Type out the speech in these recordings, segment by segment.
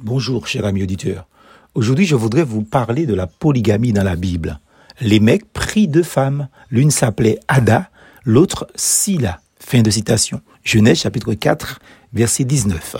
Bonjour, cher ami auditeur. Aujourd'hui, je voudrais vous parler de la polygamie dans la Bible. Les mecs pris deux femmes. L'une s'appelait Ada, l'autre Sila. Fin de citation. Genèse chapitre 4, verset 19.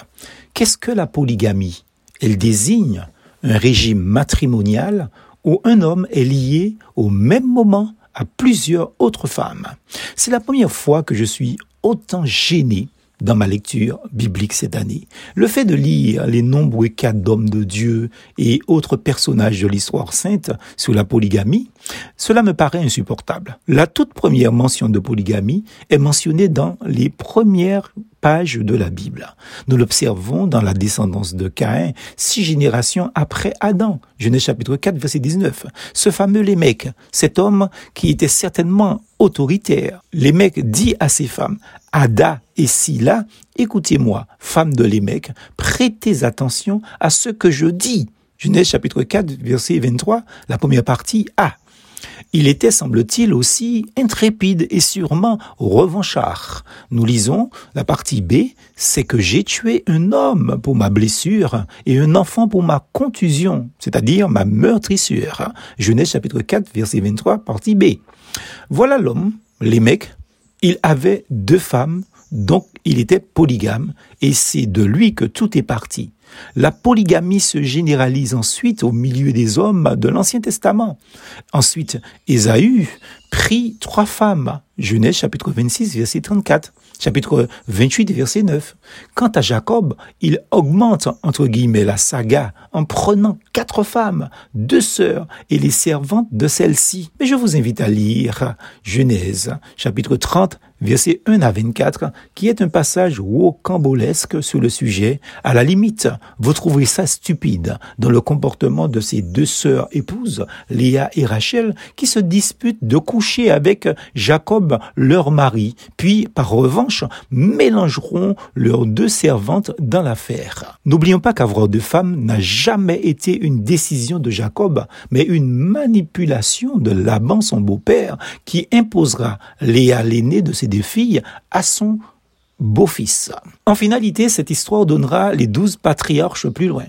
Qu'est-ce que la polygamie? Elle désigne un régime matrimonial où un homme est lié au même moment à plusieurs autres femmes. C'est la première fois que je suis autant gêné dans ma lecture biblique cette année. Le fait de lire les nombreux cas d'hommes de Dieu et autres personnages de l'histoire sainte sur la polygamie, cela me paraît insupportable. La toute première mention de polygamie est mentionnée dans les premières pages de la Bible. Nous l'observons dans la descendance de Caïn, six générations après Adam. Genèse chapitre 4, verset 19. Ce fameux Lémec, cet homme qui était certainement autoritaire, Lémec dit à ses femmes, Ada et Sila, écoutez-moi, femmes de Lémec, prêtez attention à ce que je dis. Genèse chapitre 4, verset 23, la première partie A. Il était, semble-t-il, aussi intrépide et sûrement revanchard. Nous lisons la partie B, c'est que j'ai tué un homme pour ma blessure et un enfant pour ma contusion, c'est-à-dire ma meurtrissure. Genèse chapitre 4, verset 23, partie B. Voilà l'homme, les il avait deux femmes, donc il était polygame, et c'est de lui que tout est parti. La polygamie se généralise ensuite au milieu des hommes de l'Ancien Testament. Ensuite, Ésaü prit trois femmes. Genèse chapitre 26, verset 34 chapitre 28, verset 9. Quant à Jacob, il augmente, entre guillemets, la saga en prenant quatre femmes, deux sœurs et les servantes de celles-ci. Mais je vous invite à lire Genèse, chapitre 30, verset 1 à 24, qui est un passage rocambolesque sur le sujet. À la limite, vous trouverez ça stupide dans le comportement de ces deux sœurs épouses, Léa et Rachel, qui se disputent de coucher avec Jacob, leur mari, puis, par revanche, mélangeront leurs deux servantes dans l'affaire. N'oublions pas qu'avoir deux femmes n'a jamais été une décision de Jacob, mais une manipulation de Laban, son beau-père, qui imposera Léa l'aînée de ses deux filles à son beau-fils. En finalité, cette histoire donnera les douze patriarches plus loin.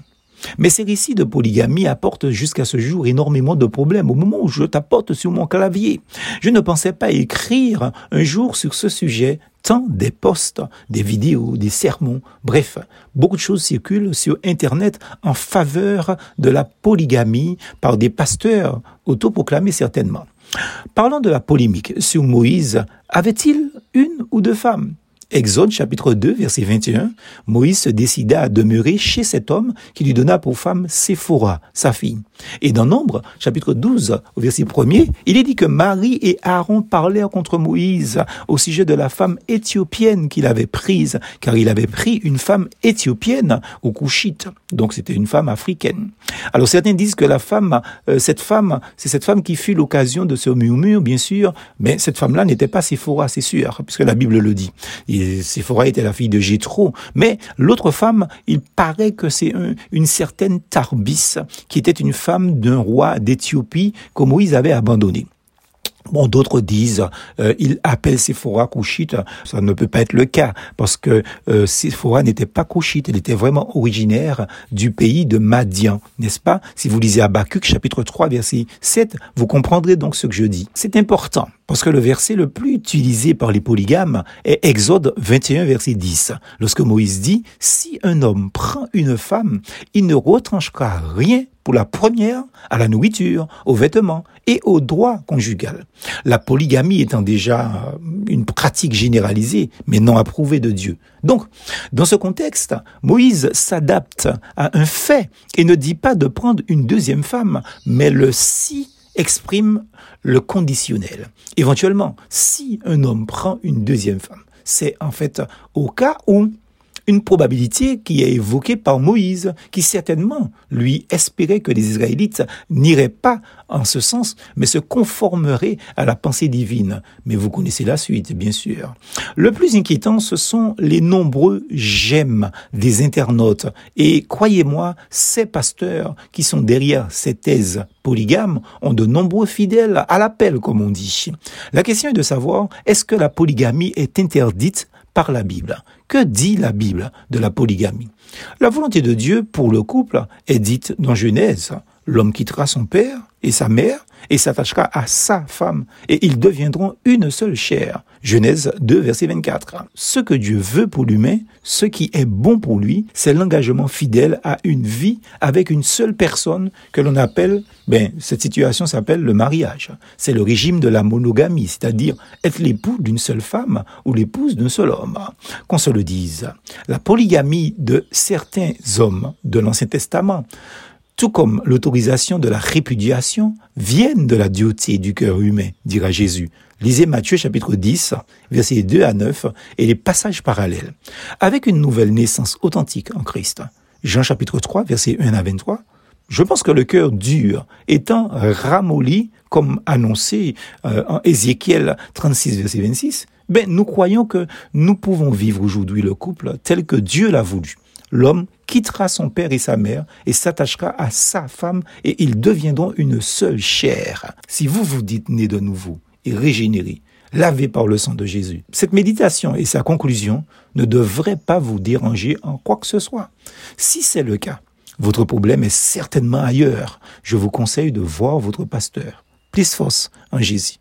Mais ces récits de polygamie apportent jusqu'à ce jour énormément de problèmes au moment où je t'apporte sur mon clavier. Je ne pensais pas écrire un jour sur ce sujet, tant des posts, des vidéos, des sermons, bref, beaucoup de choses circulent sur Internet en faveur de la polygamie par des pasteurs autoproclamés certainement. Parlons de la polémique sur Moïse. Avait-il une ou deux femmes? Exode chapitre 2 verset 21, Moïse se décida à demeurer chez cet homme qui lui donna pour femme Séphora, sa fille. Et dans Nombre chapitre 12 au verset 1er, il est dit que Marie et Aaron parlèrent contre Moïse au sujet de la femme éthiopienne qu'il avait prise, car il avait pris une femme éthiopienne au Couchite. Donc c'était une femme africaine. Alors certains disent que la femme, euh, cette femme, c'est cette femme qui fut l'occasion de ce murmure, bien sûr, mais cette femme-là n'était pas Séphora, c'est sûr, puisque la Bible le dit. Séphora était la fille de Jéthro. Mais l'autre femme, il paraît que c'est une certaine Tarbis, qui était une femme d'un roi d'Éthiopie que Moïse avait abandonné. Bon, d'autres disent, euh, il appelle Séphora couchite. Ça ne peut pas être le cas parce que euh, Séphora n'était pas couchite. Elle était vraiment originaire du pays de Madian, n'est-ce pas? Si vous lisez Habakkuk chapitre 3 verset 7, vous comprendrez donc ce que je dis. C'est important parce que le verset le plus utilisé par les polygames est Exode 21 verset 10. Lorsque Moïse dit, si un homme prend une femme, il ne retranchera rien la première à la nourriture, aux vêtements et au droit conjugal. La polygamie étant déjà une pratique généralisée, mais non approuvée de Dieu. Donc, dans ce contexte, Moïse s'adapte à un fait et ne dit pas de prendre une deuxième femme, mais le si exprime le conditionnel. Éventuellement, si un homme prend une deuxième femme, c'est en fait au cas où une probabilité qui est évoquée par Moïse, qui certainement lui espérait que les Israélites n'iraient pas en ce sens, mais se conformeraient à la pensée divine. Mais vous connaissez la suite, bien sûr. Le plus inquiétant, ce sont les nombreux j'aime des internautes. Et croyez-moi, ces pasteurs qui sont derrière ces thèses polygames ont de nombreux fidèles à l'appel, comme on dit. La question est de savoir, est-ce que la polygamie est interdite par la Bible. Que dit la Bible de la polygamie? La volonté de Dieu pour le couple est dite dans Genèse. L'homme quittera son père et sa mère et s'attachera à sa femme, et ils deviendront une seule chair. Genèse 2, verset 24. Ce que Dieu veut pour l'humain, ce qui est bon pour lui, c'est l'engagement fidèle à une vie avec une seule personne que l'on appelle, ben, cette situation s'appelle le mariage. C'est le régime de la monogamie, c'est-à-dire être l'époux d'une seule femme ou l'épouse d'un seul homme. Qu'on se le dise. La polygamie de certains hommes de l'Ancien Testament tout comme l'autorisation de la répudiation, viennent de la dureté du cœur humain, dira Jésus. Lisez Matthieu chapitre 10, versets 2 à 9 et les passages parallèles. Avec une nouvelle naissance authentique en Christ. Jean chapitre 3, versets 1 à 23. Je pense que le cœur dur étant ramolli, comme annoncé euh, en Ézéchiel 36, verset 26, ben, nous croyons que nous pouvons vivre aujourd'hui le couple tel que Dieu l'a voulu l'homme quittera son père et sa mère et s'attachera à sa femme et ils deviendront une seule chair. Si vous vous dites né de nouveau et régénéré, lavé par le sang de Jésus, cette méditation et sa conclusion ne devraient pas vous déranger en quoi que ce soit. Si c'est le cas, votre problème est certainement ailleurs. Je vous conseille de voir votre pasteur. Plus force en Jésus.